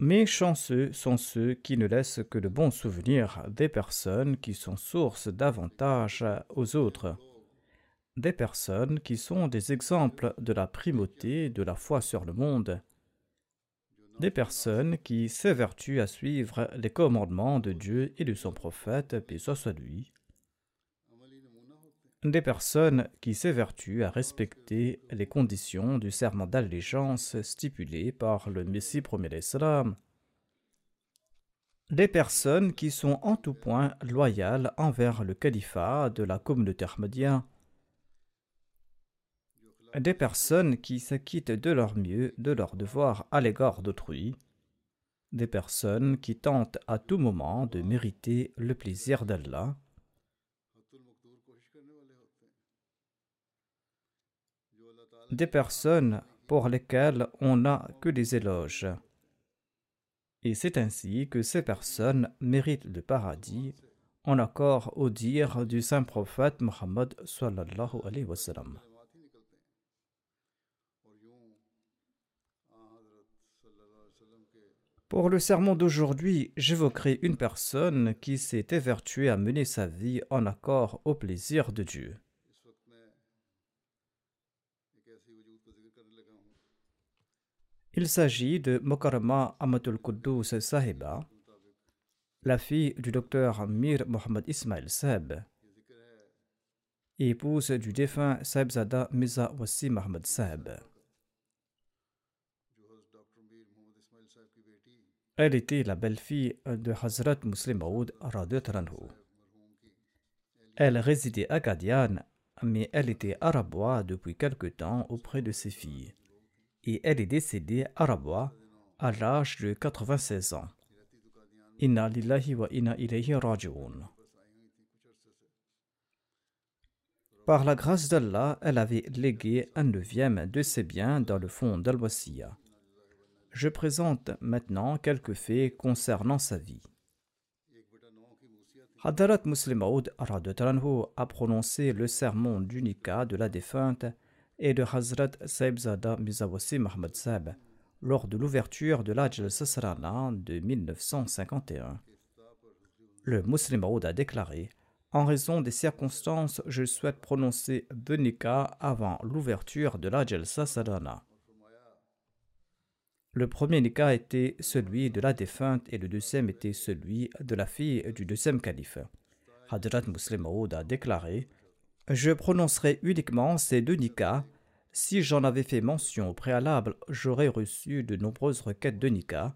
Mais chanceux sont ceux qui ne laissent que de bons souvenirs des personnes qui sont source d'avantages aux autres, des personnes qui sont des exemples de la primauté de la foi sur le monde, des personnes qui s'évertuent à suivre les commandements de Dieu et de son prophète, paix soit lui, des personnes qui s'évertuent à respecter les conditions du serment d'allégeance stipulé par le Messie premier d'Islam, des personnes qui sont en tout point loyales envers le califat de la communauté ahmadiyya, des personnes qui s'acquittent de leur mieux de leur devoir à l'égard d'autrui, des personnes qui tentent à tout moment de mériter le plaisir d'Allah, des personnes pour lesquelles on n'a que des éloges. Et c'est ainsi que ces personnes méritent le paradis en accord au dire du saint prophète Mohammed sallallahu alayhi wa. Pour le sermon d'aujourd'hui, j'évoquerai une personne qui s'est évertuée à mener sa vie en accord au plaisir de Dieu. Il s'agit de Mokarama Amatul Quddus Sahiba, la fille du docteur Mir Mohammad Ismail Seb, épouse du défunt Saibzada Miza Wassi Mohammad Seb. Elle était la belle-fille de Hazrat Muslim Maud Elle résidait à Gadian, mais elle était arabois depuis quelque temps auprès de ses filles. Et elle est décédée à Rabois à l'âge de 96 ans. Par la grâce d'Allah, elle avait légué un neuvième de ses biens dans le fond d'Al-Wasiya. Je présente maintenant quelques faits concernant sa vie. Hadarat Muslim Maud a prononcé le sermon du Nika de la défunte et de Hazrat Saibzada Mizawasi Mahmad Saib lors de l'ouverture de l'Ajl Sasrana de 1951. Le Muslim Maud a déclaré En raison des circonstances, je souhaite prononcer deux Nika avant l'ouverture de l'Ajl Sasrana. Le premier Nika était celui de la défunte et le deuxième était celui de la fille du deuxième calife. Hadrat Muslim Maud a déclaré Je prononcerai uniquement ces deux nikas. Si j'en avais fait mention au préalable, j'aurais reçu de nombreuses requêtes de nika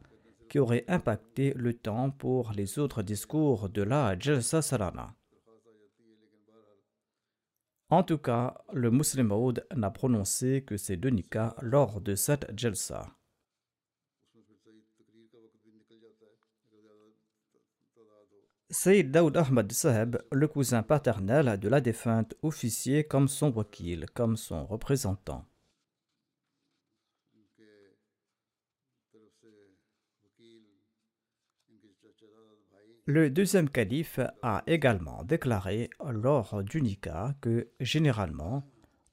qui auraient impacté le temps pour les autres discours de la Jalsa Salana. En tout cas, le Muslim n'a prononcé que ces deux nikas lors de cette Jalsa. Sayyid Daoud Ahmad Saheb, le cousin paternel de la défunte, officier comme son wakil, comme son représentant. Le deuxième calife a également déclaré lors du nikah que généralement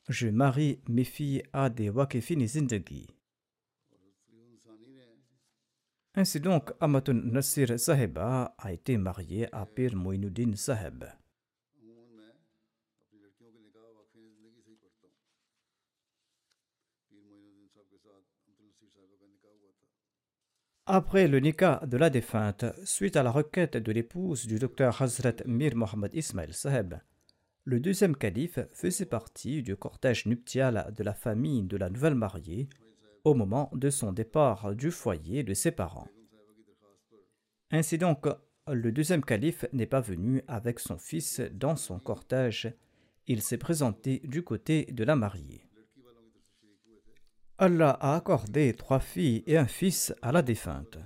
je marie mes filles à des wakifini zindagi. Ainsi donc, Amatun Nasir Sahiba a été mariée à Pir Moinuddin Sahib. Après le nikah de la défunte, suite à la requête de l'épouse du docteur Hazrat Mir Mohammed Ismail Saheb, le deuxième calife faisait partie du cortège nuptial de la famille de la nouvelle mariée au moment de son départ du foyer de ses parents. Ainsi donc, le deuxième calife n'est pas venu avec son fils dans son cortège, il s'est présenté du côté de la mariée. Allah a accordé trois filles et un fils à la défunte.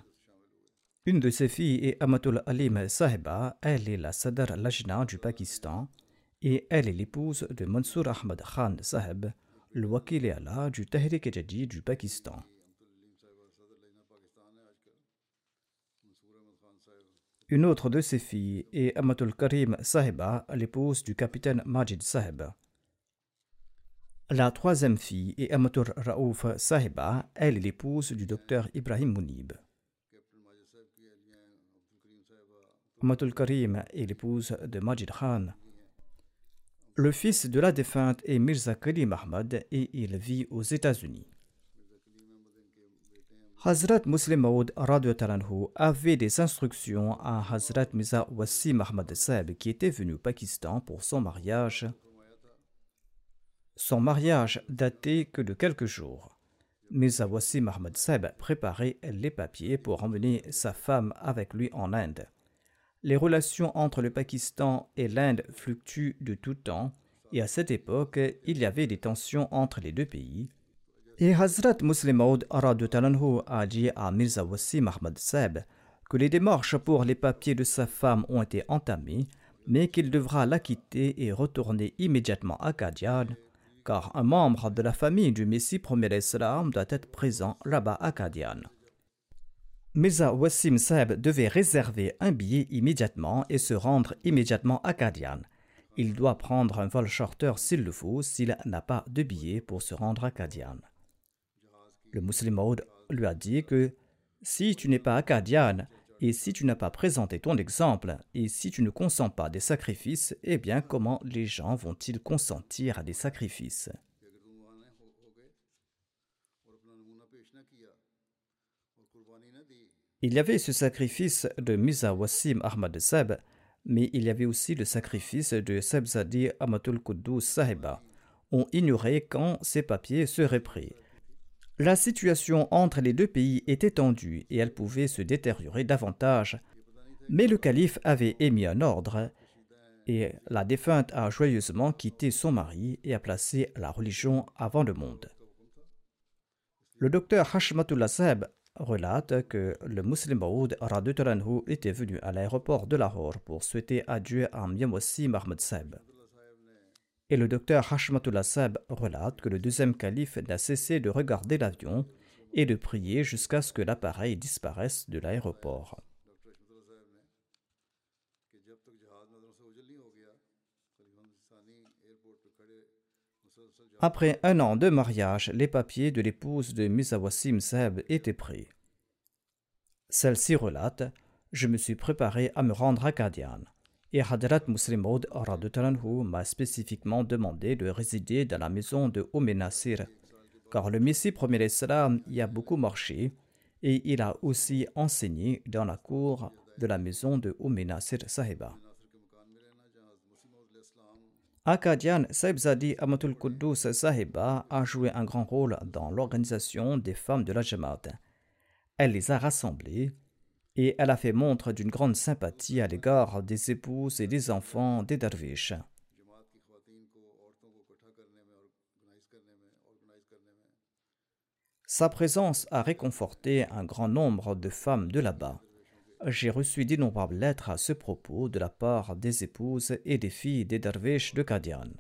Une de ces filles est Amatul Alim Sahiba, elle est la Sadr Lajna du Pakistan et elle est l'épouse de Mansour Ahmad Khan Sahib, le du Tahrik du Pakistan. Une autre de ses filles est Amatul Karim Sahiba, l'épouse du capitaine Majid Sahib. La troisième fille est Amatur Raouf Sahiba, elle est l'épouse du docteur Ibrahim Mounib. Amatul Karim est l'épouse de Majid Khan. Le fils de la défunte est Mirza Karim Ahmad et il vit aux États-Unis. Hazrat Muslim Maud avait des instructions à Hazrat Mirza Wassim Ahmad Saib qui était venu au Pakistan pour son mariage son mariage datait que de quelques jours. Mirza Wassim Ahmad Seb préparait les papiers pour emmener sa femme avec lui en Inde. Les relations entre le Pakistan et l'Inde fluctuent de tout temps, et à cette époque, il y avait des tensions entre les deux pays. Et Hazrat Muslim Maud a dit à Mirza Wassim Seb que les démarches pour les papiers de sa femme ont été entamées, mais qu'il devra la quitter et retourner immédiatement à Kadian car un membre de la famille du Messie premier Islam doit être présent là-bas à Kadian. Mirza Wassim Saeb devait réserver un billet immédiatement et se rendre immédiatement à Kadian. Il doit prendre un vol charter s'il le faut s'il n'a pas de billet pour se rendre à Kadian. Le musulman lui a dit que si tu n'es pas à Kadian, et si tu n'as pas présenté ton exemple, et si tu ne consens pas des sacrifices, eh bien comment les gens vont-ils consentir à des sacrifices? Il y avait ce sacrifice de Misa Wassim Ahmad Seb, mais il y avait aussi le sacrifice de Sebzadi Amatul Quddus Sahiba. On ignorait quand ces papiers seraient pris. La situation entre les deux pays était tendue et elle pouvait se détériorer davantage. Mais le calife avait émis un ordre et la défunte a joyeusement quitté son mari et a placé la religion avant le monde. Le docteur Hashmatullah Seb relate que le musulman Maoud était venu à l'aéroport de Lahore pour souhaiter adieu à Miamossi Mahmoud Seb. Et le docteur Hashmatullah Sab relate que le deuxième calife n'a cessé de regarder l'avion et de prier jusqu'à ce que l'appareil disparaisse de l'aéroport. Après un an de mariage, les papiers de l'épouse de Misawasim Seb étaient prêts. Celle-ci relate Je me suis préparé à me rendre à Kadian et Hadrat Muslim Maud m'a spécifiquement demandé de résider dans la maison de Umm Nasir, car le Messie premier Islam y a beaucoup marché et il a aussi enseigné dans la cour de la maison de Umm Nasir Sahiba. Akadian Saibzadi Amatul Quddus Sahiba a joué un grand rôle dans l'organisation des femmes de la Jamaat. Elle les a rassemblées et elle a fait montre d'une grande sympathie à l'égard des épouses et des enfants des derviches. Sa présence a réconforté un grand nombre de femmes de là-bas. J'ai reçu d'innombrables lettres à ce propos de la part des épouses et des filles des derviches de Kadian.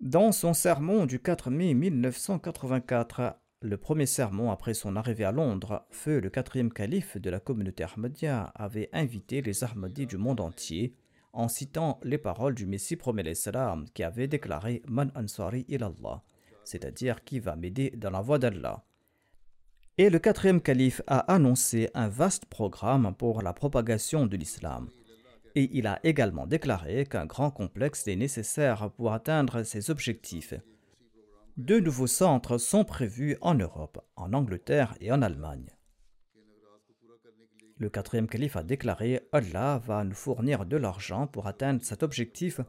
Dans son sermon du 4 mai 1984, le premier sermon après son arrivée à Londres, Feu, le quatrième calife de la communauté Ahmadiyya, avait invité les Ahmadis du monde entier en citant les paroles du Messie promet salam qui avait déclaré Man ansari ilallah, c'est-à-dire qui va m'aider dans la voie d'Allah. Et le quatrième calife a annoncé un vaste programme pour la propagation de l'islam. Et il a également déclaré qu'un grand complexe est nécessaire pour atteindre ces objectifs. Deux nouveaux centres sont prévus en Europe, en Angleterre et en Allemagne. Le quatrième calife a déclaré Allah va nous fournir de l'argent pour atteindre cet objectif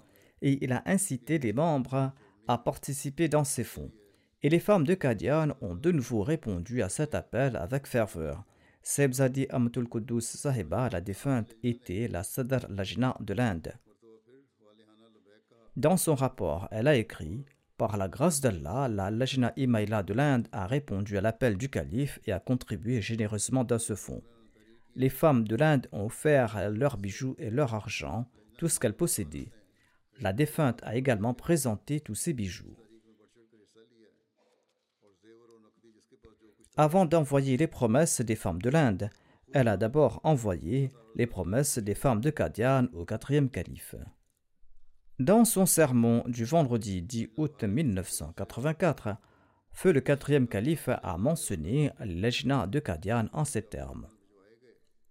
et il a incité les membres à participer dans ces fonds. Et les femmes de Kadian ont de nouveau répondu à cet appel avec ferveur. Sebzadi Amatul Kudus Sahiba, la défunte, était la Sadr Lajna de l'Inde. Dans son rapport, elle a écrit Par la grâce d'Allah, la Lajna Imaila de l'Inde a répondu à l'appel du calife et a contribué généreusement dans ce fonds. Les femmes de l'Inde ont offert leurs bijoux et leur argent, tout ce qu'elles possédaient. La défunte a également présenté tous ses bijoux. Avant d'envoyer les promesses des femmes de l'Inde, elle a d'abord envoyé les promesses des femmes de Kadian au quatrième calife. Dans son sermon du vendredi 10 août 1984, Feu le quatrième calife a mentionné l'Ejna de Kadian en ces termes.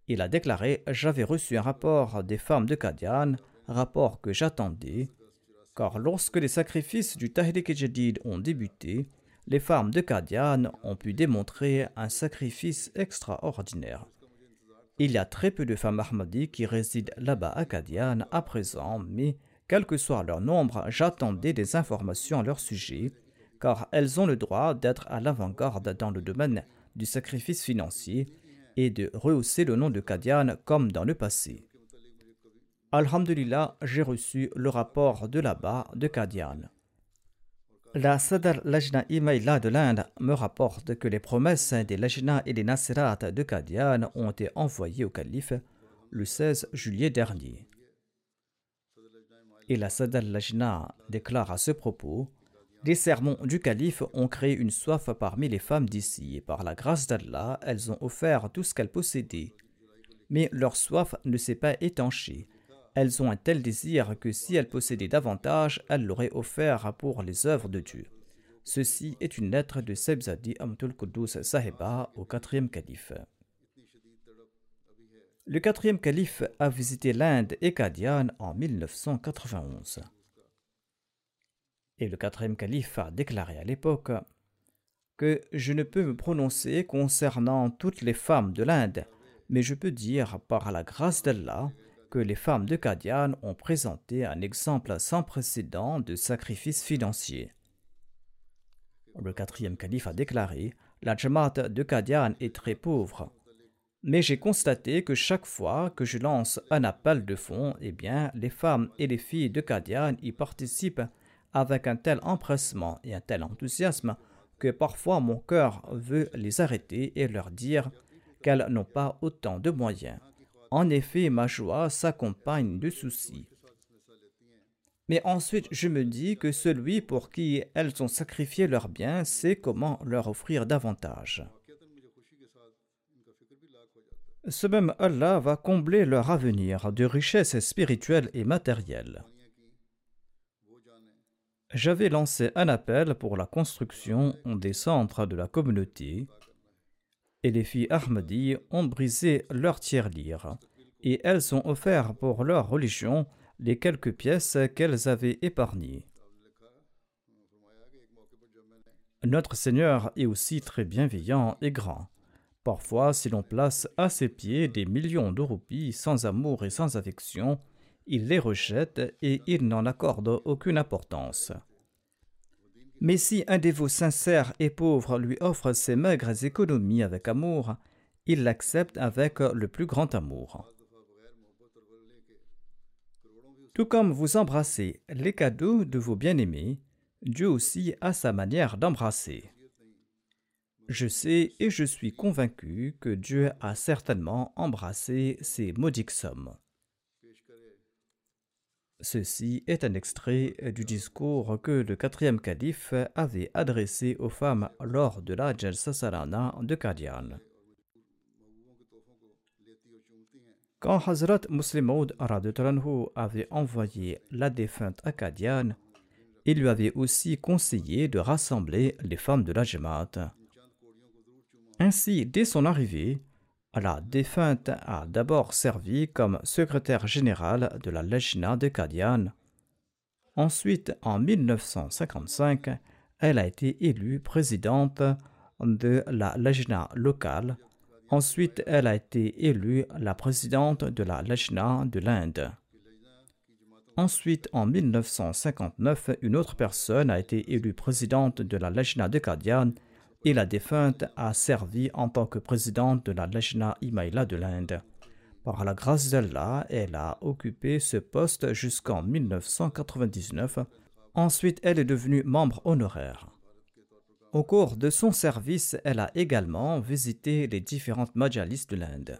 Il a déclaré J'avais reçu un rapport des femmes de Kadian, rapport que j'attendais, car lorsque les sacrifices du Tahrik Jadid ont débuté, les femmes de Kadian ont pu démontrer un sacrifice extraordinaire. Il y a très peu de femmes Ahmadi qui résident là-bas à Kadian à présent, mais quel que soit leur nombre, j'attendais des informations à leur sujet, car elles ont le droit d'être à l'avant-garde dans le domaine du sacrifice financier et de rehausser le nom de Kadian comme dans le passé. Alhamdulillah, j'ai reçu le rapport de là-bas de Kadian. La Sadr Lajna Imaila de l'Inde me rapporte que les promesses des Lajna et des Nasirat de Kadian ont été envoyées au calife le 16 juillet dernier. Et la Sadr Lajna déclare à ce propos Les sermons du calife ont créé une soif parmi les femmes d'ici, et par la grâce d'Allah, elles ont offert tout ce qu'elles possédaient. Mais leur soif ne s'est pas étanchée elles ont un tel désir que si elles possédaient davantage, elles l'auraient offert pour les œuvres de Dieu. Ceci est une lettre de Sebzadi Amtul Kudus Sahiba au quatrième calife. Le quatrième calife a visité l'Inde et Kadian en 1991. Et le quatrième calife a déclaré à l'époque que je ne peux me prononcer concernant toutes les femmes de l'Inde, mais je peux dire par la grâce d'Allah que les femmes de Kadian ont présenté un exemple sans précédent de sacrifice financier. Le quatrième calife a déclaré La Jamaat de Kadian est très pauvre. Mais j'ai constaté que chaque fois que je lance un appel de fonds, eh bien, les femmes et les filles de Kadian y participent avec un tel empressement et un tel enthousiasme que parfois mon cœur veut les arrêter et leur dire qu'elles n'ont pas autant de moyens. En effet, ma joie s'accompagne de soucis. Mais ensuite, je me dis que celui pour qui elles ont sacrifié leurs biens sait comment leur offrir davantage. Ce même Allah va combler leur avenir de richesses spirituelles et matérielles. J'avais lancé un appel pour la construction des centres de la communauté et les filles Ahmadi ont brisé leur tiers-lire et elles ont offert pour leur religion les quelques pièces qu'elles avaient épargnées. Notre Seigneur est aussi très bienveillant et grand. Parfois, si l'on place à ses pieds des millions de roupies sans amour et sans affection, il les rejette et il n'en accorde aucune importance. Mais si un dévot sincère et pauvre lui offre ses maigres économies avec amour, il l'accepte avec le plus grand amour. Tout comme vous embrassez les cadeaux de vos bien-aimés, Dieu aussi a sa manière d'embrasser. Je sais et je suis convaincu que Dieu a certainement embrassé ces maudites sommes. Ceci est un extrait du discours que le quatrième calife avait adressé aux femmes lors de la Jalsa Sarana de Qadian. Quand Hazrat Muslim avait envoyé la défunte à Qadian, il lui avait aussi conseillé de rassembler les femmes de la Jamaat. Ainsi, dès son arrivée, la défunte a d'abord servi comme secrétaire générale de la Lejna de Kadian. Ensuite, en 1955, elle a été élue présidente de la Lejna locale. Ensuite, elle a été élue la présidente de la Lejna de l'Inde. Ensuite, en 1959, une autre personne a été élue présidente de la Lejna de Kadian et la défunte a servi en tant que présidente de la Lajna Imaila de l'Inde. Par la grâce d'Allah, elle a occupé ce poste jusqu'en 1999. Ensuite, elle est devenue membre honoraire. Au cours de son service, elle a également visité les différentes majalis de l'Inde.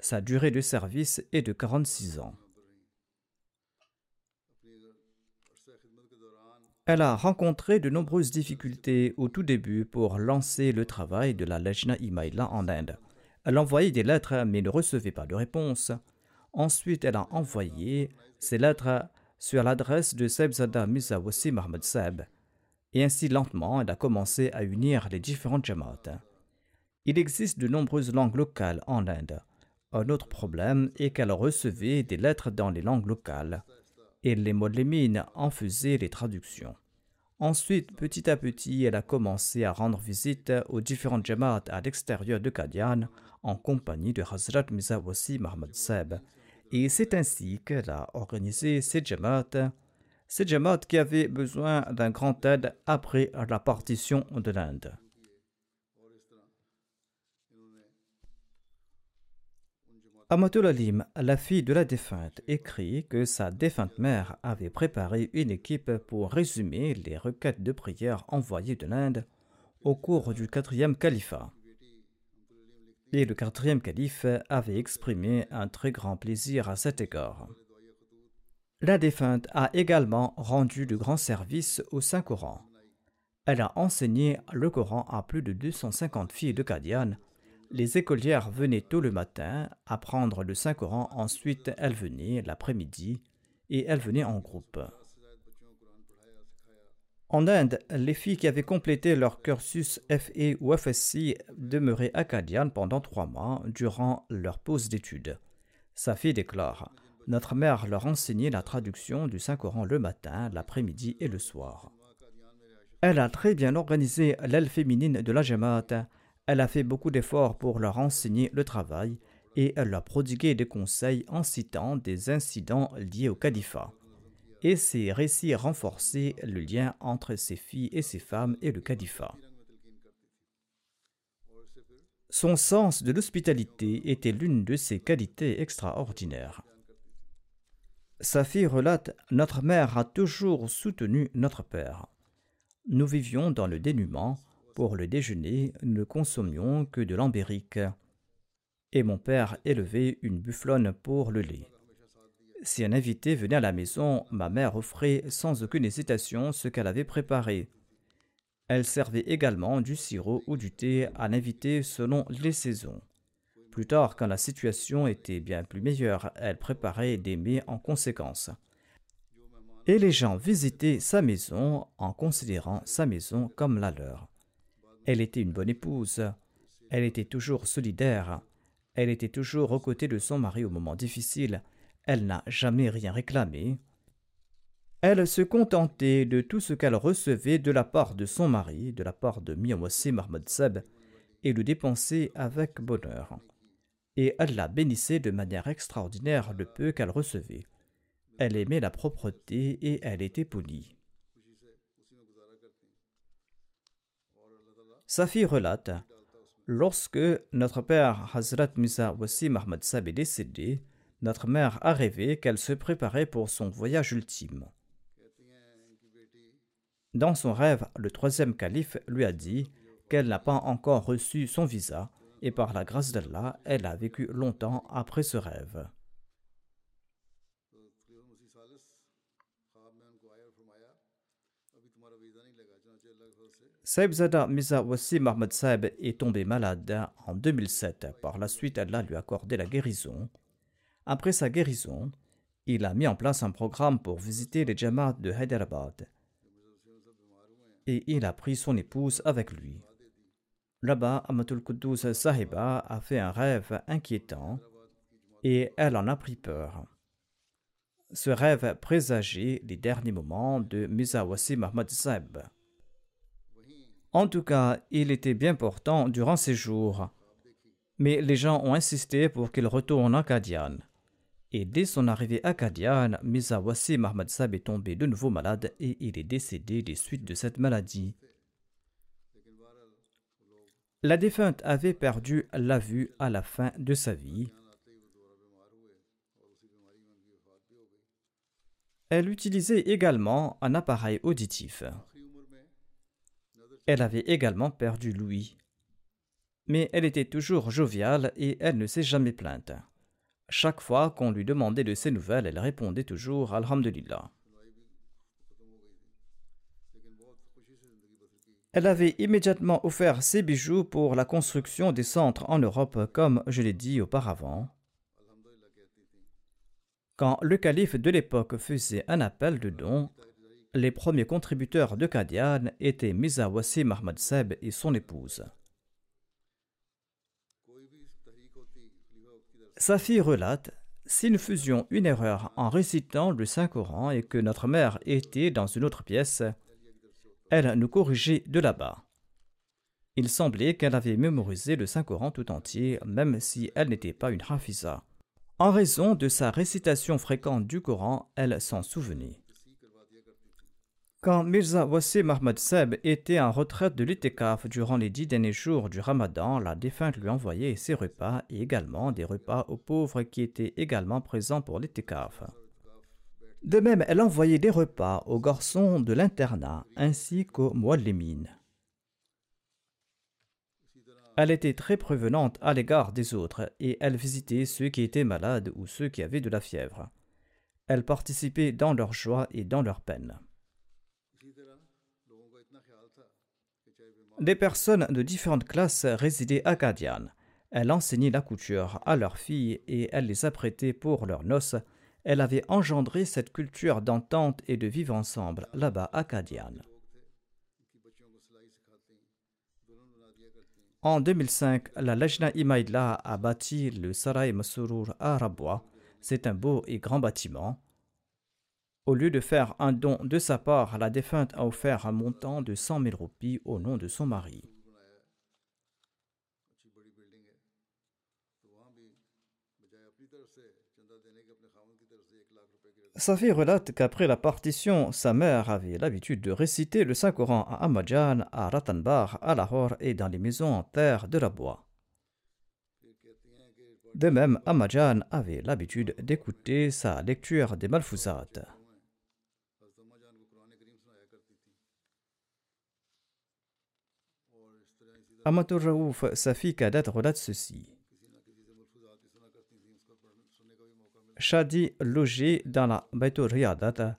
Sa durée de service est de 46 ans. Elle a rencontré de nombreuses difficultés au tout début pour lancer le travail de la Lejna Imaila en Inde. Elle envoyait des lettres mais ne recevait pas de réponse. Ensuite, elle a envoyé ces lettres sur l'adresse de Sebzada Misawasi Mahmoud Seb. Et ainsi, lentement, elle a commencé à unir les différentes jamaats. Il existe de nombreuses langues locales en Inde. Un autre problème est qu'elle recevait des lettres dans les langues locales et les Molémines en faisaient les traductions. Ensuite, petit à petit, elle a commencé à rendre visite aux différentes jamaats à l'extérieur de Kadian en compagnie de Hazrat Mizawasi Mahmoud Seb. Et c'est ainsi qu'elle a organisé ces jamaats, ces jamaats qui avaient besoin d'un grand aide après la partition de l'Inde. Amatul Alim, la fille de la défunte, écrit que sa défunte mère avait préparé une équipe pour résumer les requêtes de prière envoyées de l'Inde au cours du quatrième califat. Et le quatrième calife avait exprimé un très grand plaisir à cet égard. La défunte a également rendu de grands services au Saint-Coran. Elle a enseigné le Coran à plus de 250 filles de Kadian les écolières venaient tôt le matin apprendre le Saint-Coran, ensuite elles venaient l'après-midi et elles venaient en groupe. En Inde, les filles qui avaient complété leur cursus FE ou FSC demeuraient à Kadian pendant trois mois durant leur pause d'études. Sa fille déclare Notre mère leur enseignait la traduction du Saint-Coran le matin, l'après-midi et le soir. Elle a très bien organisé l'aile féminine de la Jamaat elle a fait beaucoup d'efforts pour leur enseigner le travail et elle leur prodigué des conseils en citant des incidents liés au califat. Et ces récits renforçaient le lien entre ces filles et ces femmes et le califat. Son sens de l'hospitalité était l'une de ses qualités extraordinaires. Sa fille relate Notre mère a toujours soutenu notre père. Nous vivions dans le dénuement pour le déjeuner, ne consommions que de l'ambérique. Et mon père élevait une bufflonne pour le lait. Si un invité venait à la maison, ma mère offrait sans aucune hésitation ce qu'elle avait préparé. Elle servait également du sirop ou du thé à l'invité selon les saisons. Plus tard, quand la situation était bien plus meilleure, elle préparait des mets en conséquence. Et les gens visitaient sa maison en considérant sa maison comme la leur. Elle était une bonne épouse. Elle était toujours solidaire. Elle était toujours aux côtés de son mari au moment difficile. Elle n'a jamais rien réclamé. Elle se contentait de tout ce qu'elle recevait de la part de son mari, de la part de Miyawasi Mahmoud Seb, et le dépensait avec bonheur. Et elle la bénissait de manière extraordinaire le peu qu'elle recevait. Elle aimait la propreté et elle était polie. Sa relate Lorsque notre père Hazrat Misa Wassim Ahmad Sab est décédé, notre mère a rêvé qu'elle se préparait pour son voyage ultime. Dans son rêve, le troisième calife lui a dit qu'elle n'a pas encore reçu son visa et par la grâce d'Allah, elle a vécu longtemps après ce rêve. Saibzada Miza Wassim Mahmoud Saib est tombé malade en 2007. Par la suite, Allah lui a accordé la guérison. Après sa guérison, il a mis en place un programme pour visiter les Jamaat de Hyderabad. Et il a pris son épouse avec lui. Là-bas, Amatul Quddus Sahiba a fait un rêve inquiétant et elle en a pris peur. Ce rêve présageait les derniers moments de Mizawasi Mahmoud Saib. En tout cas, il était bien portant durant ces jours. Mais les gens ont insisté pour qu'il retourne à Kadian. Et dès son arrivée à Kadian, Mizawasi Mahmoud Saib est tombé de nouveau malade et il est décédé des suites de cette maladie. La défunte avait perdu la vue à la fin de sa vie. Elle utilisait également un appareil auditif. Elle avait également perdu l'ouïe. Mais elle était toujours joviale et elle ne s'est jamais plainte. Chaque fois qu'on lui demandait de ses nouvelles, elle répondait toujours Alhamdulillah. Elle avait immédiatement offert ses bijoux pour la construction des centres en Europe, comme je l'ai dit auparavant. Quand le calife de l'époque faisait un appel de dons, les premiers contributeurs de Kadian étaient Miza Wassim Seb et son épouse. Sa fille relate Si nous faisions une erreur en récitant le Saint-Coran et que notre mère était dans une autre pièce, elle nous corrigeait de là-bas. Il semblait qu'elle avait mémorisé le Saint-Coran tout entier, même si elle n'était pas une hafiza. En raison de sa récitation fréquente du Coran, elle s'en souvenait. Quand Mirza Wassim Ahmad Seb était en retraite de l'itikaf durant les dix derniers jours du ramadan, la défunte lui envoyait ses repas et également des repas aux pauvres qui étaient également présents pour l'itikaf. De même, elle envoyait des repas aux garçons de l'internat ainsi qu'aux muallimines. Elle était très prévenante à l'égard des autres et elle visitait ceux qui étaient malades ou ceux qui avaient de la fièvre. Elle participait dans leur joie et dans leur peine. Des personnes de différentes classes résidaient à Kadian. Elle enseignait la couture à leurs filles et elle les apprêtait pour leurs noces. Elle avait engendré cette culture d'entente et de vivre ensemble là-bas à Kadian. En 2005, la Lajna Imaïla a bâti le Sarai Masurur à Rabwa. C'est un beau et grand bâtiment. Au lieu de faire un don de sa part, la défunte a offert un montant de 100 000 roupies au nom de son mari. Sa fille relate qu'après la partition, sa mère avait l'habitude de réciter le Saint-Coran à Amajan, à Ratanbar, à Lahore et dans les maisons en terre de la bois. De même, Amajan avait l'habitude d'écouter sa lecture des Malfouzat. Amatur Raouf, sa fille cadette, relate ceci. Shadi logé dans la Baitur Riyadat,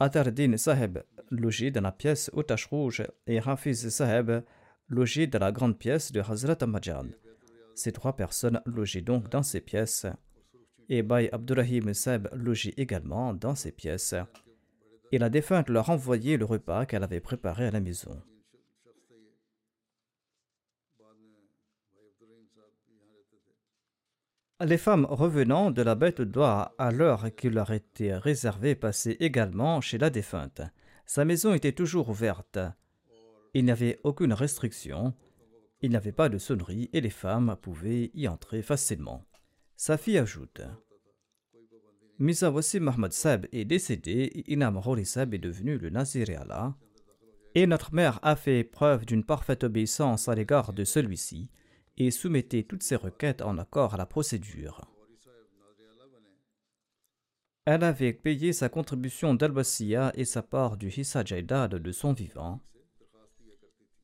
Atardin Saheb logé dans la pièce au tache rouge et Hafiz Saheb logé dans la grande pièce de Hazrat Amajan. Ces trois personnes logeaient donc dans ces pièces et Bay Abdurrahim Saheb logeait également dans ces pièces. Et la défunte leur envoyait le repas qu'elle avait préparé à la maison. Les femmes revenant de la bête d'oie à l'heure qui leur était réservée passaient également chez la défunte. Sa maison était toujours ouverte. Il n'y avait aucune restriction. Il n'y avait pas de sonnerie et les femmes pouvaient y entrer facilement. Sa fille ajoute Misa Wassim Mahmoud Sab est décédé et Inam Sab est devenu le Nazir Allah. Et notre mère a fait preuve d'une parfaite obéissance à l'égard de celui-ci et soumettait toutes ses requêtes en accord à la procédure. Elle avait payé sa contribution dal et sa part du Hissa Jaidad de son vivant.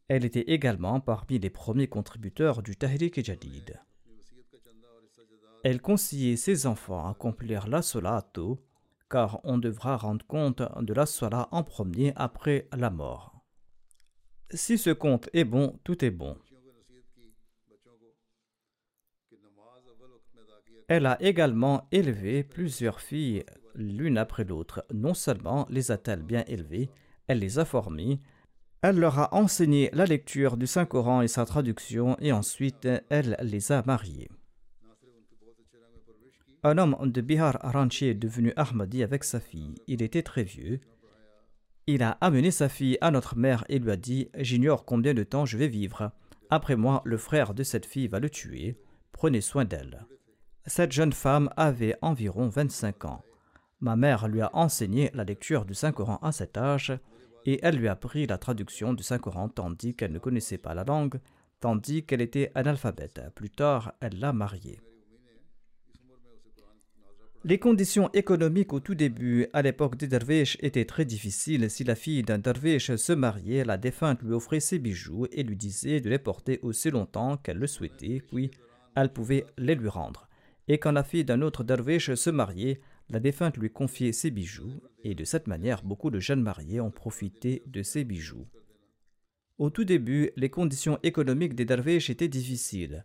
Elle était également parmi les premiers contributeurs du Tahrik Jadid. Elle conseillait ses enfants à accomplir la Salah tôt, car on devra rendre compte de la Salah en premier après la mort. Si ce conte est bon, tout est bon. Elle a également élevé plusieurs filles l'une après l'autre. Non seulement les a-t-elle bien élevées, elle les a formées, elle leur a enseigné la lecture du Saint-Coran et sa traduction, et ensuite elle les a mariées. Un homme de Bihar Aranchi est devenu Ahmadi avec sa fille. Il était très vieux. Il a amené sa fille à notre mère et lui a dit J'ignore combien de temps je vais vivre. Après moi, le frère de cette fille va le tuer. Prenez soin d'elle. Cette jeune femme avait environ 25 ans. Ma mère lui a enseigné la lecture du Saint-Coran à cet âge et elle lui a appris la traduction du Saint-Coran tandis qu'elle ne connaissait pas la langue, tandis qu'elle était analphabète. Plus tard, elle l'a mariée. Les conditions économiques au tout début, à l'époque des derviches, étaient très difficiles. Si la fille d'un derviche se mariait, la défunte lui offrait ses bijoux et lui disait de les porter aussi longtemps qu'elle le souhaitait, puis elle pouvait les lui rendre et quand la fille d'un autre derviche se mariait, la défunte lui confiait ses bijoux, et de cette manière beaucoup de jeunes mariés ont profité de ces bijoux. Au tout début, les conditions économiques des derviches étaient difficiles.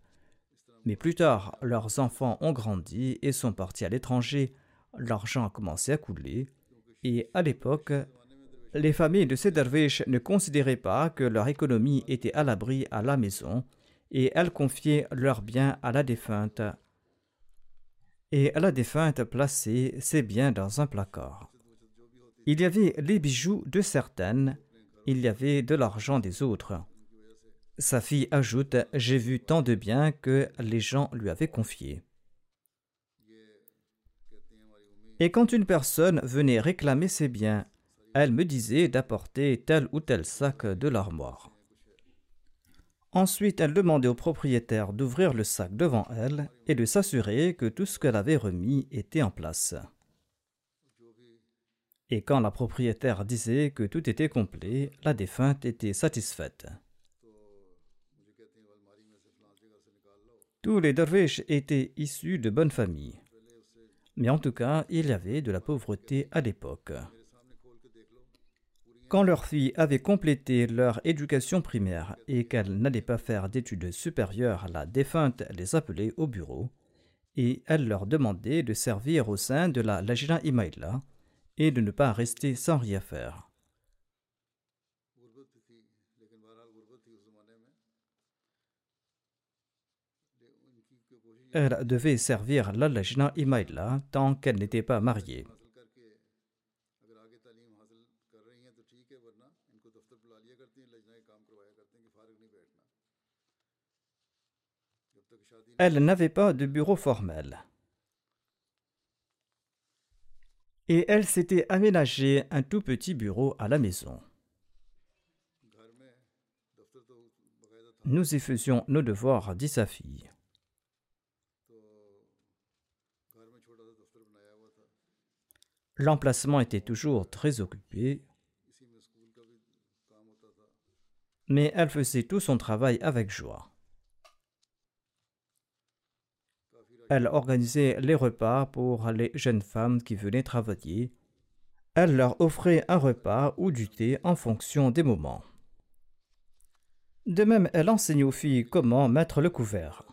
Mais plus tard, leurs enfants ont grandi et sont partis à l'étranger, l'argent a commencé à couler, et à l'époque, les familles de ces derviches ne considéraient pas que leur économie était à l'abri à la maison, et elles confiaient leurs biens à la défunte et la défunte plaçait ses biens dans un placard. Il y avait les bijoux de certaines, il y avait de l'argent des autres. Sa fille ajoute J'ai vu tant de biens que les gens lui avaient confiés. Et quand une personne venait réclamer ses biens, elle me disait d'apporter tel ou tel sac de l'armoire. Ensuite, elle demandait au propriétaire d'ouvrir le sac devant elle et de s'assurer que tout ce qu'elle avait remis était en place. Et quand la propriétaire disait que tout était complet, la défunte était satisfaite. Tous les derviches étaient issus de bonnes familles. Mais en tout cas, il y avait de la pauvreté à l'époque. Quand leurs filles avaient complété leur éducation primaire et qu'elles n'allaient pas faire d'études supérieures, la défunte les appelait au bureau et elle leur demandait de servir au sein de la Lajna Imaïla et de ne pas rester sans rien faire. Elle devait servir la Lajna Imaïla tant qu'elle n'était pas mariée. Elle n'avait pas de bureau formel. Et elle s'était aménagé un tout petit bureau à la maison. Nous y faisions nos devoirs, dit sa fille. L'emplacement était toujours très occupé, mais elle faisait tout son travail avec joie. Elle organisait les repas pour les jeunes femmes qui venaient travailler. Elle leur offrait un repas ou du thé en fonction des moments. De même, elle enseignait aux filles comment mettre le couvert.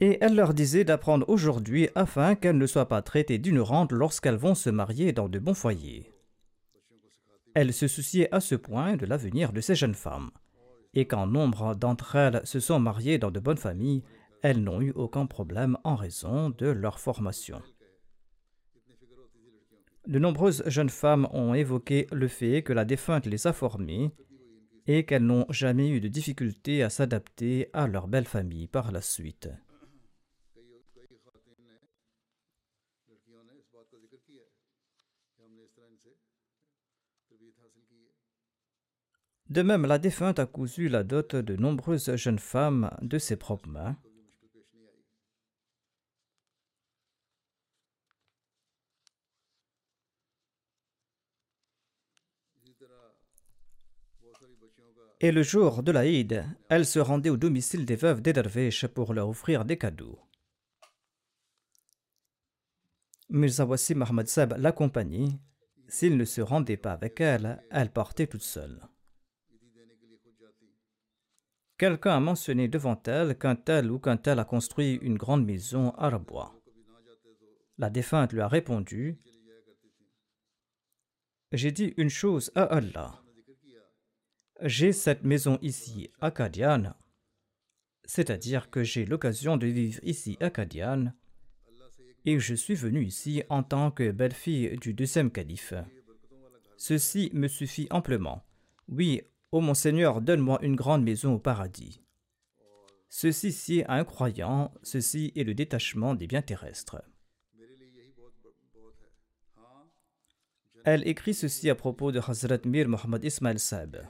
Et elle leur disait d'apprendre aujourd'hui afin qu'elles ne soient pas traitées d'ignorantes lorsqu'elles vont se marier dans de bons foyers. Elle se souciait à ce point de l'avenir de ces jeunes femmes. Et quand nombre d'entre elles se sont mariées dans de bonnes familles, elles n'ont eu aucun problème en raison de leur formation. De nombreuses jeunes femmes ont évoqué le fait que la défunte les a formées et qu'elles n'ont jamais eu de difficulté à s'adapter à leur belle famille par la suite. De même, la défunte a cousu la dot de nombreuses jeunes femmes de ses propres mains. Et le jour de l'Aïd, elle se rendait au domicile des veuves des derviches pour leur offrir des cadeaux. Mirza Wassim Ahmad Sab l'accompagnait. S'il ne se rendait pas avec elle, elle partait toute seule. Quelqu'un a mentionné devant elle qu'un tel ou qu'un tel a construit une grande maison à Rabois. La défunte lui a répondu J'ai dit une chose à Allah. J'ai cette maison ici à c'est-à-dire que j'ai l'occasion de vivre ici à et je suis venu ici en tant que belle-fille du deuxième calife. Ceci me suffit amplement. Oui, ô mon Seigneur, donne-moi une grande maison au paradis. Ceci ci à un croyant, ceci est le détachement des biens terrestres. Elle écrit ceci à propos de Hazrat Mir Muhammad Ismail Saab.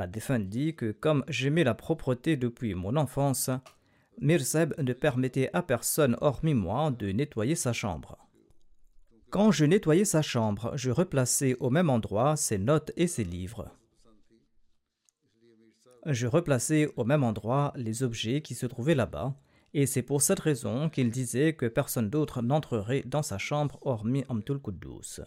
La défunte dit que comme j'aimais la propreté depuis mon enfance, Mir Saab ne permettait à personne hormis moi de nettoyer sa chambre. Quand je nettoyais sa chambre, je replaçais au même endroit ses notes et ses livres. Je replaçais au même endroit les objets qui se trouvaient là-bas, et c'est pour cette raison qu'il disait que personne d'autre n'entrerait dans sa chambre hormis Amtul Quddus.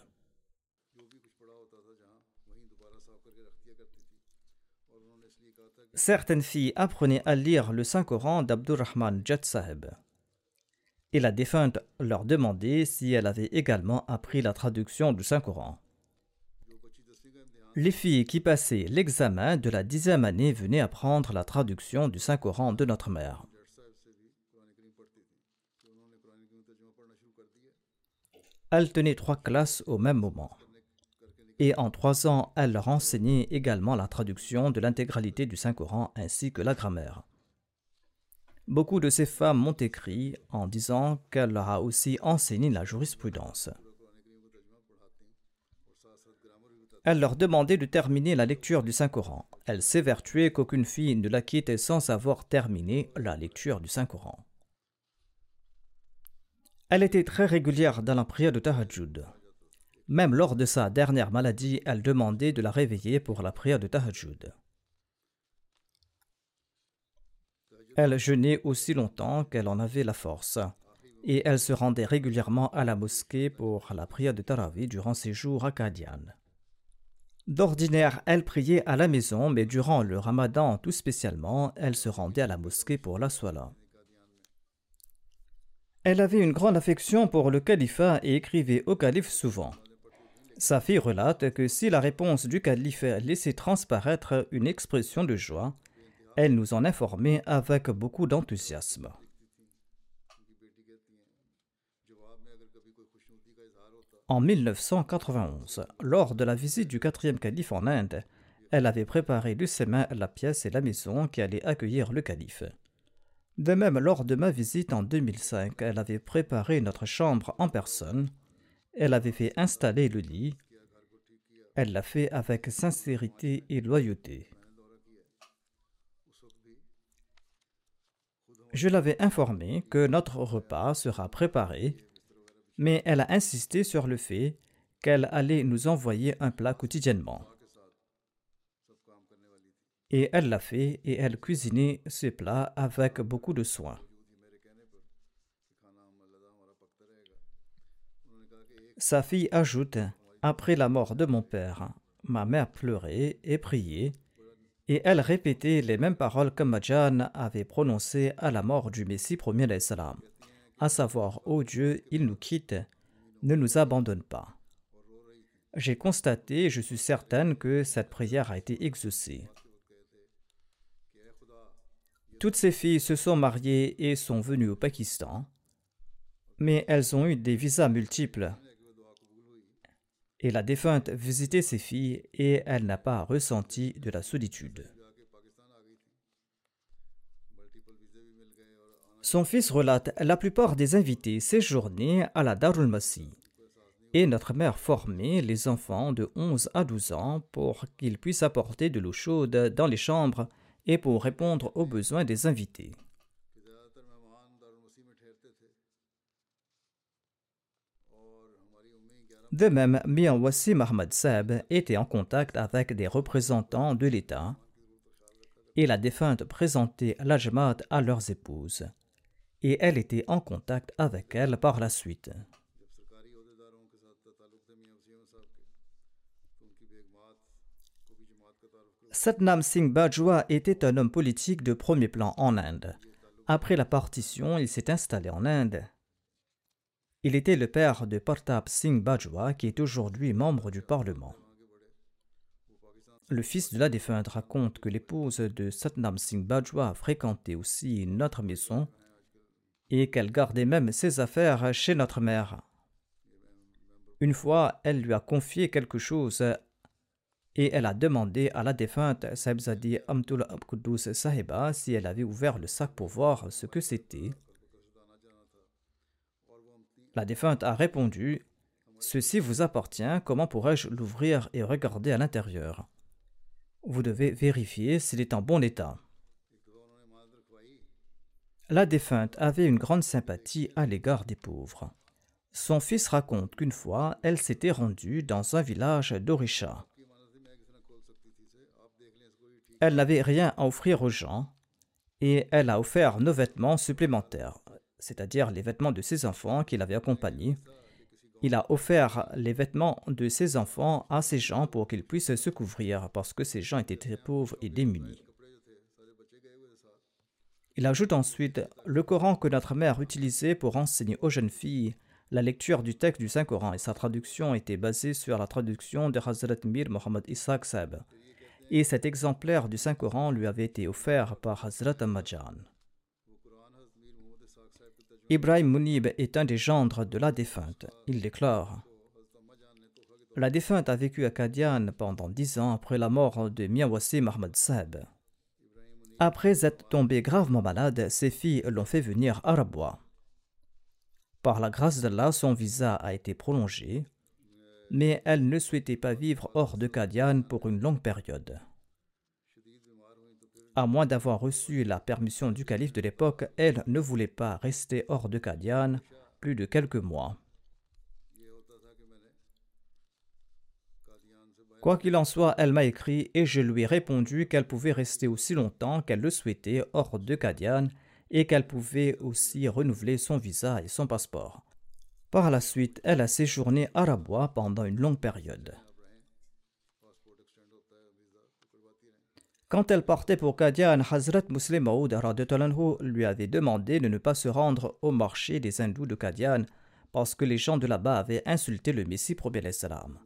Certaines filles apprenaient à lire le Saint-Coran d'Abdurrahman Jet Sahib. Et la défunte leur demandait si elle avait également appris la traduction du Saint-Coran. Les filles qui passaient l'examen de la dixième année venaient apprendre la traduction du Saint-Coran de notre mère. Elle tenait trois classes au même moment. Et en trois ans, elle leur enseignait également la traduction de l'intégralité du Saint-Coran ainsi que la grammaire. Beaucoup de ces femmes m'ont écrit en disant qu'elle leur a aussi enseigné la jurisprudence. Elle leur demandait de terminer la lecture du Saint-Coran. Elle s'évertuait qu'aucune fille ne la quitte sans avoir terminé la lecture du Saint-Coran. Elle était très régulière dans la prière de Tahajjud. Même lors de sa dernière maladie, elle demandait de la réveiller pour la prière de Tahajjud. Elle jeûnait aussi longtemps qu'elle en avait la force, et elle se rendait régulièrement à la mosquée pour la prière de Tarawi durant ses jours à Kadian. D'ordinaire, elle priait à la maison, mais durant le ramadan tout spécialement, elle se rendait à la mosquée pour la soie. Elle avait une grande affection pour le califat et écrivait au calife souvent. Sa fille relate que si la réponse du calife laissait transparaître une expression de joie, elle nous en informait avec beaucoup d'enthousiasme. En 1991, lors de la visite du quatrième calife en Inde, elle avait préparé du sémin la pièce et la maison qui allaient accueillir le calife. De même, lors de ma visite en 2005, elle avait préparé notre chambre en personne, elle avait fait installer le lit, elle l'a fait avec sincérité et loyauté. Je l'avais informée que notre repas sera préparé, mais elle a insisté sur le fait qu'elle allait nous envoyer un plat quotidiennement. Et elle l'a fait et elle cuisinait ce plat avec beaucoup de soin. Sa fille ajoute Après la mort de mon père, ma mère pleurait et priait, et elle répétait les mêmes paroles que Majan avait prononcées à la mort du Messie premier salam, à savoir Ô oh Dieu, il nous quitte, ne nous abandonne pas. J'ai constaté, je suis certaine que cette prière a été exaucée. Toutes ces filles se sont mariées et sont venues au Pakistan, mais elles ont eu des visas multiples. Et la défunte visitait ses filles et elle n'a pas ressenti de la solitude. Son fils relate La plupart des invités séjournaient à la Darul Masih et notre mère formait les enfants de 11 à 12 ans pour qu'ils puissent apporter de l'eau chaude dans les chambres et pour répondre aux besoins des invités. De même, Mian Wassim Seb était en contact avec des représentants de l'État et la défunte présentait l'ajmat à leurs épouses et elle était en contact avec elles par la suite. Satnam Singh Bajwa était un homme politique de premier plan en Inde. Après la partition, il s'est installé en Inde. Il était le père de Partap Singh Bajwa, qui est aujourd'hui membre du Parlement. Le fils de la défunte raconte que l'épouse de Satnam Singh Bajwa fréquentait aussi notre maison et qu'elle gardait même ses affaires chez notre mère. Une fois, elle lui a confié quelque chose et elle a demandé à la défunte Saibzadi Amtul Abkudus Sahiba si elle avait ouvert le sac pour voir ce que c'était. La défunte a répondu Ceci vous appartient, comment pourrais-je l'ouvrir et regarder à l'intérieur? Vous devez vérifier s'il est en bon état. La défunte avait une grande sympathie à l'égard des pauvres. Son fils raconte qu'une fois, elle s'était rendue dans un village d'Orisha. Elle n'avait rien à offrir aux gens et elle a offert nos vêtements supplémentaires, c'est-à-dire les vêtements de ses enfants qu'il avait accompagnés. Il a offert les vêtements de ses enfants à ces gens pour qu'ils puissent se couvrir parce que ces gens étaient très pauvres et démunis. Il ajoute ensuite le Coran que notre mère utilisait pour enseigner aux jeunes filles la lecture du texte du Saint-Coran et sa traduction était basée sur la traduction de Hazrat Mir Muhammad Isaac Sab et cet exemplaire du Saint-Coran lui avait été offert par Hazrat Amajan. Ibrahim Munib est un des gendres de la défunte. Il déclare La défunte a vécu à Kadian pendant dix ans après la mort de Miawasi Mahmad Saab. Après être tombée gravement malade, ses filles l'ont fait venir à Rabwa. Par la grâce d'Allah, son visa a été prolongé mais elle ne souhaitait pas vivre hors de Kadian pour une longue période. À moins d'avoir reçu la permission du calife de l'époque, elle ne voulait pas rester hors de Kadian plus de quelques mois. Quoi qu'il en soit, elle m'a écrit et je lui ai répondu qu'elle pouvait rester aussi longtemps qu'elle le souhaitait hors de Kadian et qu'elle pouvait aussi renouveler son visa et son passeport. Par la suite, elle a séjourné à Rabwa pendant une longue période. Quand elle partait pour Kadian, Hazrat Muslim Maud lui avait demandé de ne pas se rendre au marché des hindous de Kadian parce que les gens de là-bas avaient insulté le Messie premier salam.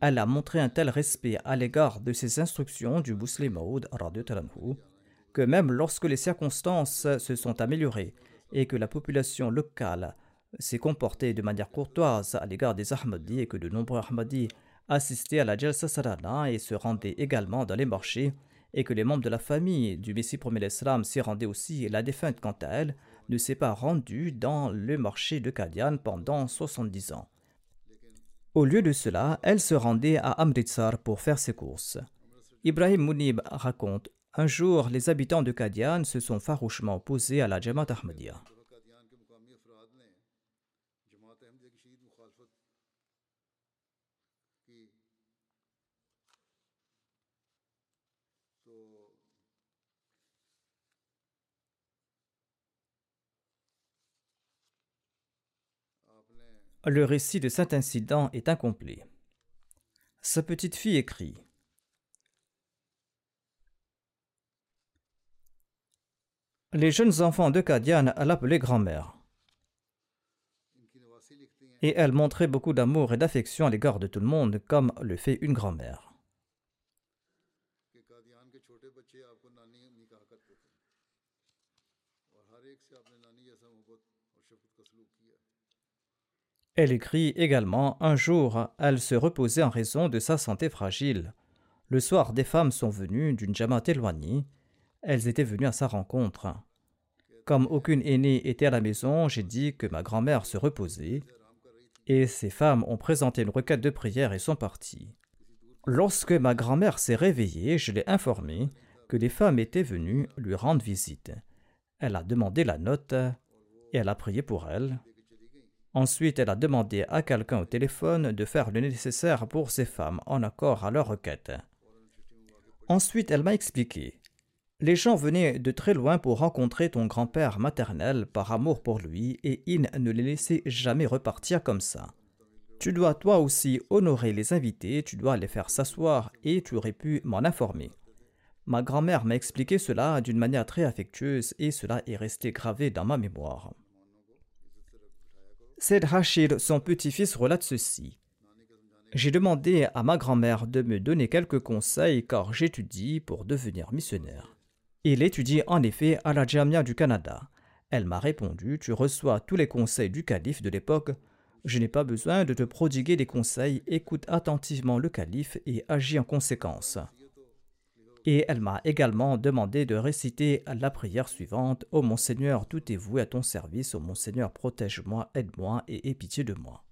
Elle a montré un tel respect à l'égard de ses instructions du Muslim Maud que même lorsque les circonstances se sont améliorées et que la population locale s'est comporté de manière courtoise à l'égard des Ahmadis et que de nombreux Ahmadis assistaient à la Jalsa Sarana et se rendaient également dans les marchés et que les membres de la famille du Messie premier s'y rendaient aussi, la défunte quant à elle ne s'est pas rendue dans le marché de Kadian pendant 70 ans. Au lieu de cela, elle se rendait à Amritsar pour faire ses courses. Ibrahim Munib raconte Un jour, les habitants de Kadian se sont farouchement opposés à la Jamaat Ahmadiyya. Le récit de cet incident est incomplet. Sa petite fille écrit Les jeunes enfants de Kadian l'appelaient grand-mère. Et elle montrait beaucoup d'amour et d'affection à l'égard de tout le monde, comme le fait une grand-mère. Elle écrit également Un jour, elle se reposait en raison de sa santé fragile. Le soir, des femmes sont venues d'une jamaat éloignée. Elles étaient venues à sa rencontre. Comme aucune aînée était à la maison, j'ai dit que ma grand-mère se reposait. Et ces femmes ont présenté une requête de prière et sont parties. Lorsque ma grand-mère s'est réveillée, je l'ai informée que les femmes étaient venues lui rendre visite. Elle a demandé la note et elle a prié pour elle. Ensuite, elle a demandé à quelqu'un au téléphone de faire le nécessaire pour ces femmes en accord à leur requête. Ensuite, elle m'a expliqué. Les gens venaient de très loin pour rencontrer ton grand-père maternel par amour pour lui et ils ne les laissaient jamais repartir comme ça. Tu dois toi aussi honorer les invités, tu dois les faire s'asseoir et tu aurais pu m'en informer. Ma grand-mère m'a expliqué cela d'une manière très affectueuse et cela est resté gravé dans ma mémoire. Said Rachid, son petit-fils, relate ceci. J'ai demandé à ma grand-mère de me donner quelques conseils car j'étudie pour devenir missionnaire. Il étudie en effet à la Jamia du Canada. Elle m'a répondu Tu reçois tous les conseils du calife de l'époque. Je n'ai pas besoin de te prodiguer des conseils. Écoute attentivement le calife et agis en conséquence. Et elle m'a également demandé de réciter la prière suivante Ô mon Seigneur, tout est voué à ton service. Ô mon Seigneur, protège-moi, aide-moi et aie pitié de moi.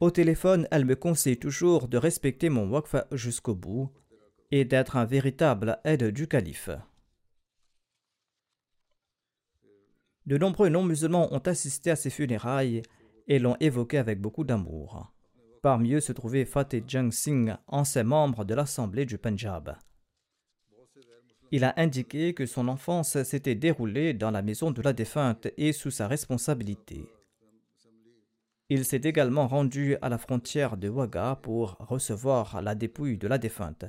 Au téléphone, elle me conseille toujours de respecter mon waqf jusqu'au bout et d'être un véritable aide du calife. De nombreux non-musulmans ont assisté à ses funérailles et l'ont évoqué avec beaucoup d'amour. Parmi eux se trouvait Fateh Jang Singh, ancien membre de l'Assemblée du Punjab. Il a indiqué que son enfance s'était déroulée dans la maison de la défunte et sous sa responsabilité. Il s'est également rendu à la frontière de Waga pour recevoir la dépouille de la défunte.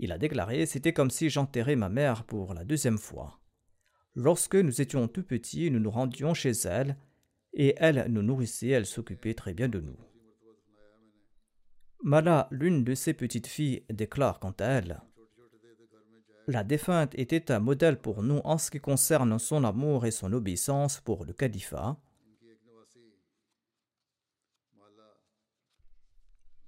Il a déclaré C'était comme si j'enterrais ma mère pour la deuxième fois. Lorsque nous étions tout petits, nous nous rendions chez elle et elle nous nourrissait, elle s'occupait très bien de nous. Mala, l'une de ses petites filles, déclare quant à elle La défunte était un modèle pour nous en ce qui concerne son amour et son obéissance pour le califat.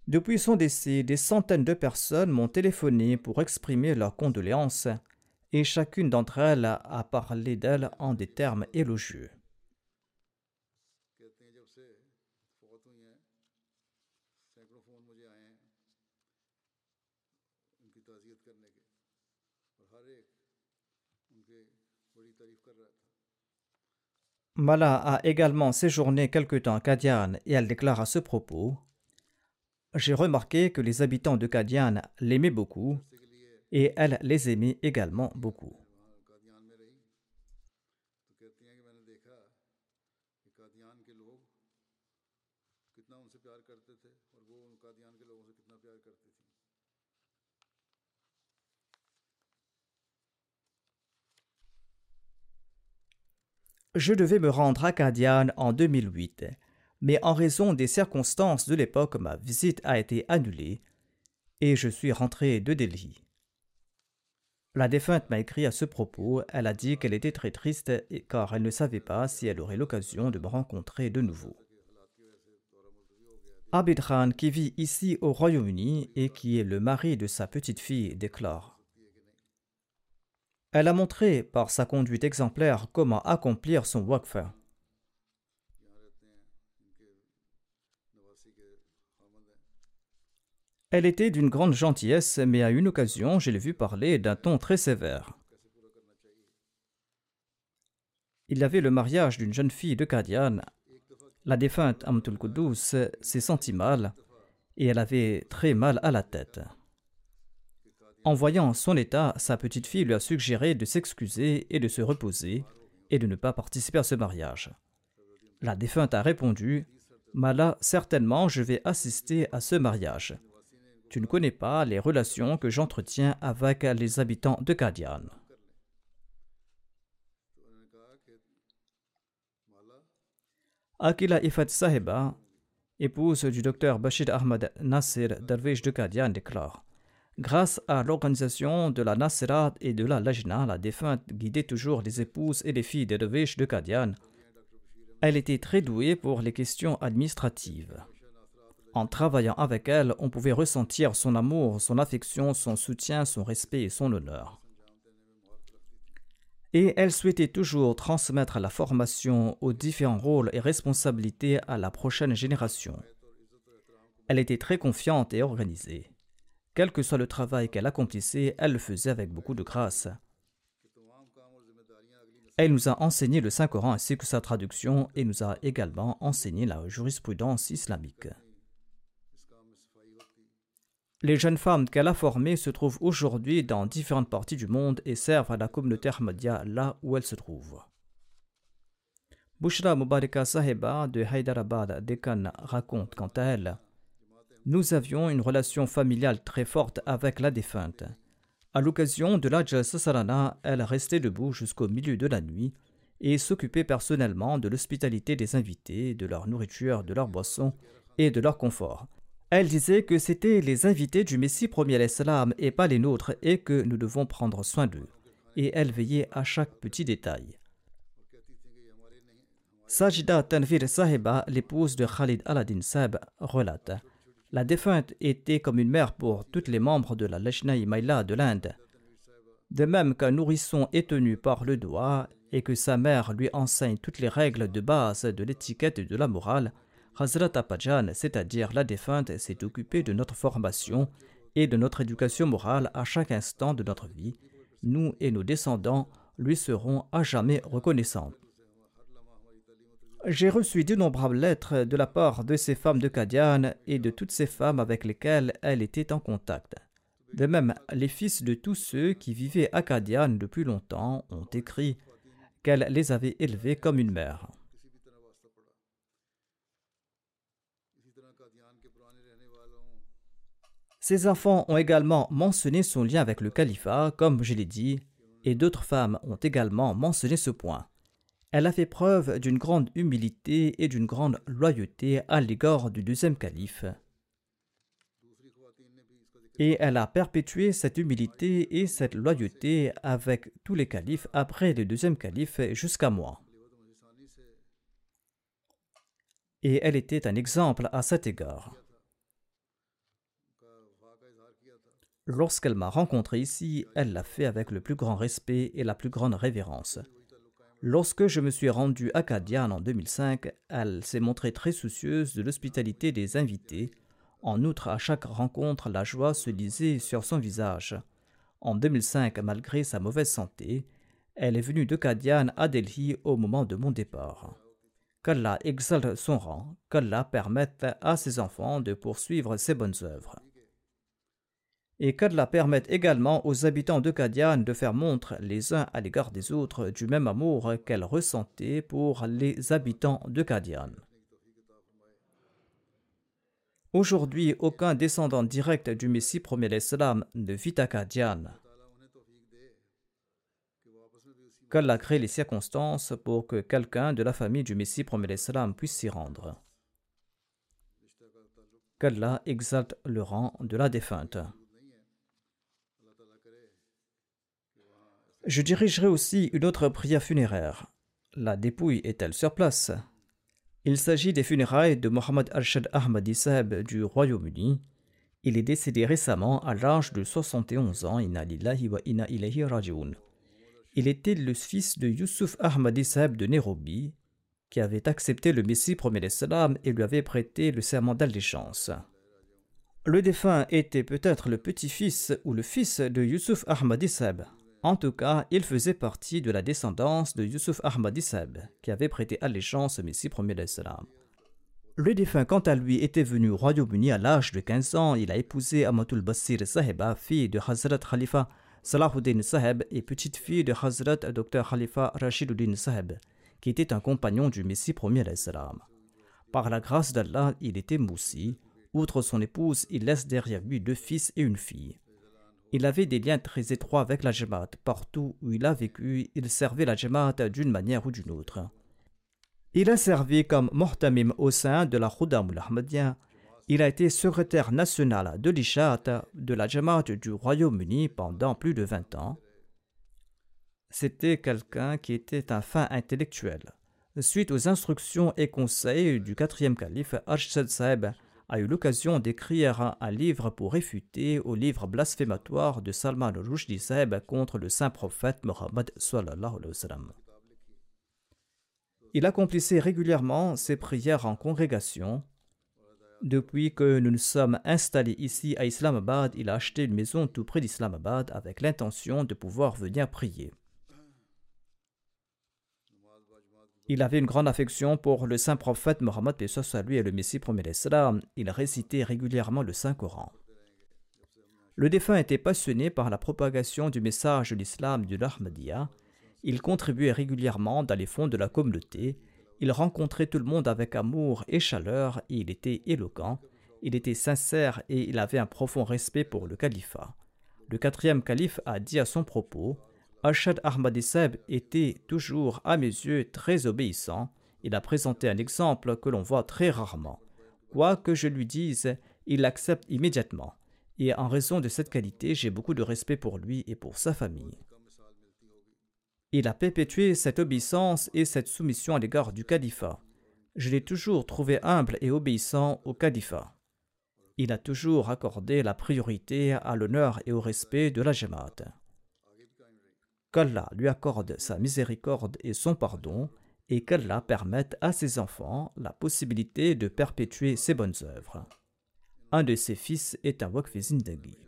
Depuis son décès, des centaines de personnes m'ont téléphoné pour exprimer leurs condoléances et chacune d'entre elles a parlé d'elle en des termes élogieux. Mala a également séjourné quelque temps à Kadian et elle déclare à ce propos J'ai remarqué que les habitants de Kadian l'aimaient beaucoup et elle les aimait également beaucoup. Je devais me rendre à Kadian en 2008, mais en raison des circonstances de l'époque, ma visite a été annulée et je suis rentré de Delhi. La défunte m'a écrit à ce propos. Elle a dit qu'elle était très triste car elle ne savait pas si elle aurait l'occasion de me rencontrer de nouveau. Abid qui vit ici au Royaume-Uni et qui est le mari de sa petite fille, déclare elle a montré par sa conduite exemplaire comment accomplir son waqf. Elle était d'une grande gentillesse, mais à une occasion, je l'ai vu parler d'un ton très sévère. Il y avait le mariage d'une jeune fille de Kadian. La défunte Amtul Kudus s'est sentie mal et elle avait très mal à la tête. En voyant son état, sa petite fille lui a suggéré de s'excuser et de se reposer et de ne pas participer à ce mariage. La défunte a répondu Mala, certainement je vais assister à ce mariage. Tu ne connais pas les relations que j'entretiens avec les habitants de Kadian. Akila Ifat Sahiba, épouse du docteur Bashir Ahmad Nasir Darwish de Kadian, déclare Grâce à l'organisation de la Nasirat et de la Lajna, la défunte guidait toujours les épouses et les filles des Devish de Kadian. Elle était très douée pour les questions administratives. En travaillant avec elle, on pouvait ressentir son amour, son affection, son soutien, son respect et son honneur. Et elle souhaitait toujours transmettre la formation aux différents rôles et responsabilités à la prochaine génération. Elle était très confiante et organisée. Quel que soit le travail qu'elle accomplissait, elle le faisait avec beaucoup de grâce. Elle nous a enseigné le Saint-Coran ainsi que sa traduction et nous a également enseigné la jurisprudence islamique. Les jeunes femmes qu'elle a formées se trouvent aujourd'hui dans différentes parties du monde et servent à la communauté Ahmadiyya là où elles se trouvent. Bushra Mubaraka Sahiba de Hyderabad, Deccan, raconte quant à elle Nous avions une relation familiale très forte avec la défunte. À l'occasion de l'Ajj Sasarana, elle restait debout jusqu'au milieu de la nuit et s'occupait personnellement de l'hospitalité des invités, de leur nourriture, de leur boisson et de leur confort. Elle disait que c'était les invités du Messie premier l'Islam et pas les nôtres et que nous devons prendre soin d'eux. Et elle veillait à chaque petit détail. Sajida Tanvir Sahiba, l'épouse de Khalid al-Adin Sab, relate La défunte était comme une mère pour tous les membres de la Lashnaï Maila de l'Inde. De même qu'un nourrisson est tenu par le doigt et que sa mère lui enseigne toutes les règles de base de l'étiquette et de la morale, Hazrat Apajan, c'est-à-dire la défunte, s'est occupée de notre formation et de notre éducation morale à chaque instant de notre vie. Nous et nos descendants lui serons à jamais reconnaissants. J'ai reçu d'innombrables lettres de la part de ces femmes de Kadian et de toutes ces femmes avec lesquelles elle était en contact. De même, les fils de tous ceux qui vivaient à Kadian depuis longtemps ont écrit qu'elle les avait élevés comme une mère. Ses enfants ont également mentionné son lien avec le califat, comme je l'ai dit, et d'autres femmes ont également mentionné ce point. Elle a fait preuve d'une grande humilité et d'une grande loyauté à l'égard du deuxième calife. Et elle a perpétué cette humilité et cette loyauté avec tous les califes après le deuxième calife jusqu'à moi. Et elle était un exemple à cet égard. Lorsqu'elle m'a rencontré ici, elle l'a fait avec le plus grand respect et la plus grande révérence. Lorsque je me suis rendu à Kadian en 2005, elle s'est montrée très soucieuse de l'hospitalité des invités. En outre, à chaque rencontre, la joie se lisait sur son visage. En 2005, malgré sa mauvaise santé, elle est venue de Kadian à Delhi au moment de mon départ. Qu'Allah exalte son rang, qu'Allah permette à ses enfants de poursuivre ses bonnes œuvres et qu'Allah permette également aux habitants de Kadian de faire montre les uns à l'égard des autres du même amour qu'elle ressentait pour les habitants de Kadian. Aujourd'hui, aucun descendant direct du Messie premier l'Islam ne vit à Kadian. Qu'Allah crée les circonstances pour que quelqu'un de la famille du Messie premier l'Islam puisse s'y rendre. Qu'Allah exalte le rang de la défunte. Je dirigerai aussi une autre prière funéraire. La dépouille est-elle sur place? Il s'agit des funérailles de Mohamed Arshad Ahmadi Saheb du Royaume-Uni. Il est décédé récemment à l'âge de 71 ans. Il était le fils de Yusuf Ahmadi Saheb de Nairobi, qui avait accepté le Messie premier l'Islam et lui avait prêté le serment d'allégeance. Le défunt était peut-être le petit-fils ou le fils de Yusuf Ahmadi Saheb. En tout cas, il faisait partie de la descendance de Yusuf Ahmad Seb, qui avait prêté allégeance au Messie premier d'Islam. Le défunt, quant à lui, était venu au Royaume-Uni à l'âge de 15 ans. Il a épousé Amatul Basir Sahiba, fille de Hazrat Khalifa Salahuddin Saheb et petite-fille de Hazrat Dr Khalifa Rashiduddin Saheb, qui était un compagnon du Messie premier d'Islam. Par la grâce d'Allah, il était moussi. Outre son épouse, il laisse derrière lui deux fils et une fille. Il avait des liens très étroits avec la Jamaat. Partout où il a vécu, il servait la Jamaat d'une manière ou d'une autre. Il a servi comme Mortamim au sein de la Khudam Ahmadiyya. Il a été secrétaire national de l'Ishat de la Jamaat du Royaume-Uni pendant plus de 20 ans. C'était quelqu'un qui était un fin intellectuel. Suite aux instructions et conseils du quatrième calife Arshad Saeb, a eu l'occasion d'écrire un livre pour réfuter au livre blasphématoire de Salman al-Rushdie contre le saint prophète Mohammed Il accomplissait régulièrement ses prières en congrégation. Depuis que nous nous sommes installés ici à Islamabad, il a acheté une maison tout près d'Islamabad avec l'intention de pouvoir venir prier. Il avait une grande affection pour le saint prophète Mohammed soit lui et le Messie premier d'Islam. Il récitait régulièrement le Saint-Coran. Le défunt était passionné par la propagation du message de l'islam de l'Ahmadiyya. Il contribuait régulièrement dans les fonds de la communauté. Il rencontrait tout le monde avec amour et chaleur, et il était éloquent, il était sincère et il avait un profond respect pour le califat. Le quatrième calife a dit à son propos Ashad Ahmadi Seb était toujours, à mes yeux, très obéissant. Il a présenté un exemple que l'on voit très rarement. Quoi que je lui dise, il l'accepte immédiatement. Et en raison de cette qualité, j'ai beaucoup de respect pour lui et pour sa famille. Il a perpétué cette obéissance et cette soumission à l'égard du califat. Je l'ai toujours trouvé humble et obéissant au califat. Il a toujours accordé la priorité à l'honneur et au respect de la Jamaat. Qu'Allah lui accorde sa miséricorde et son pardon, et qu'Allah permette à ses enfants la possibilité de perpétuer ses bonnes œuvres. Un de ses fils est un Waqf Zindagi.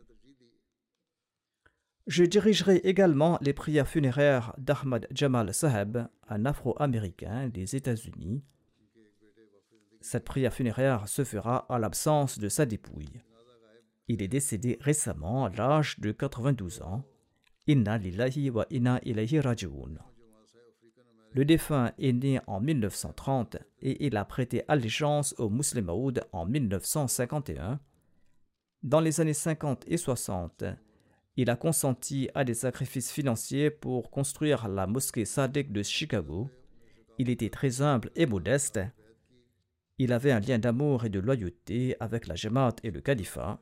Je dirigerai également les prières funéraires d'Ahmad Jamal Saheb, un Afro-Américain des États-Unis. Cette prière funéraire se fera à l'absence de sa dépouille. Il est décédé récemment à l'âge de 92 ans. Inna lillahi wa inna ilayhi raji'un. Le défunt est né en 1930 et il a prêté allégeance au Muslim en 1951. Dans les années 50 et 60, il a consenti à des sacrifices financiers pour construire la mosquée Sadek de Chicago. Il était très humble et modeste. Il avait un lien d'amour et de loyauté avec la Jamaat et le califat.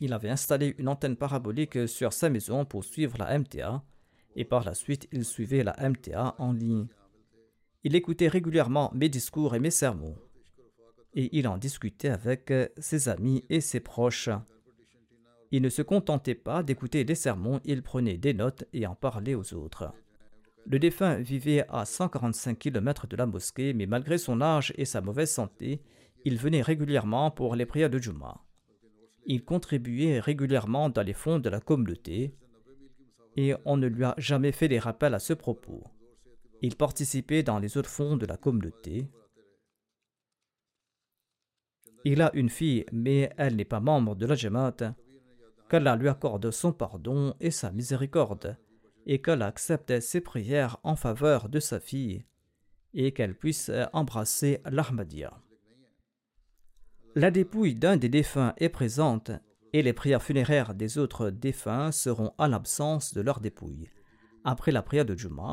Il avait installé une antenne parabolique sur sa maison pour suivre la MTA et par la suite il suivait la MTA en ligne. Il écoutait régulièrement mes discours et mes sermons et il en discutait avec ses amis et ses proches. Il ne se contentait pas d'écouter des sermons, il prenait des notes et en parlait aux autres. Le défunt vivait à 145 km de la mosquée, mais malgré son âge et sa mauvaise santé, il venait régulièrement pour les prières de Juma. Il contribuait régulièrement dans les fonds de la communauté et on ne lui a jamais fait des rappels à ce propos. Il participait dans les autres fonds de la communauté. Il a une fille, mais elle n'est pas membre de la Jamaat qu'Allah lui accorde son pardon et sa miséricorde, et qu'elle accepte ses prières en faveur de sa fille, et qu'elle puisse embrasser l'Ahmadiyya. La dépouille d'un des défunts est présente, et les prières funéraires des autres défunts seront à l'absence de leur dépouille. Après la prière de Juma,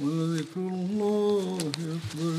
ولذكر الله أكبر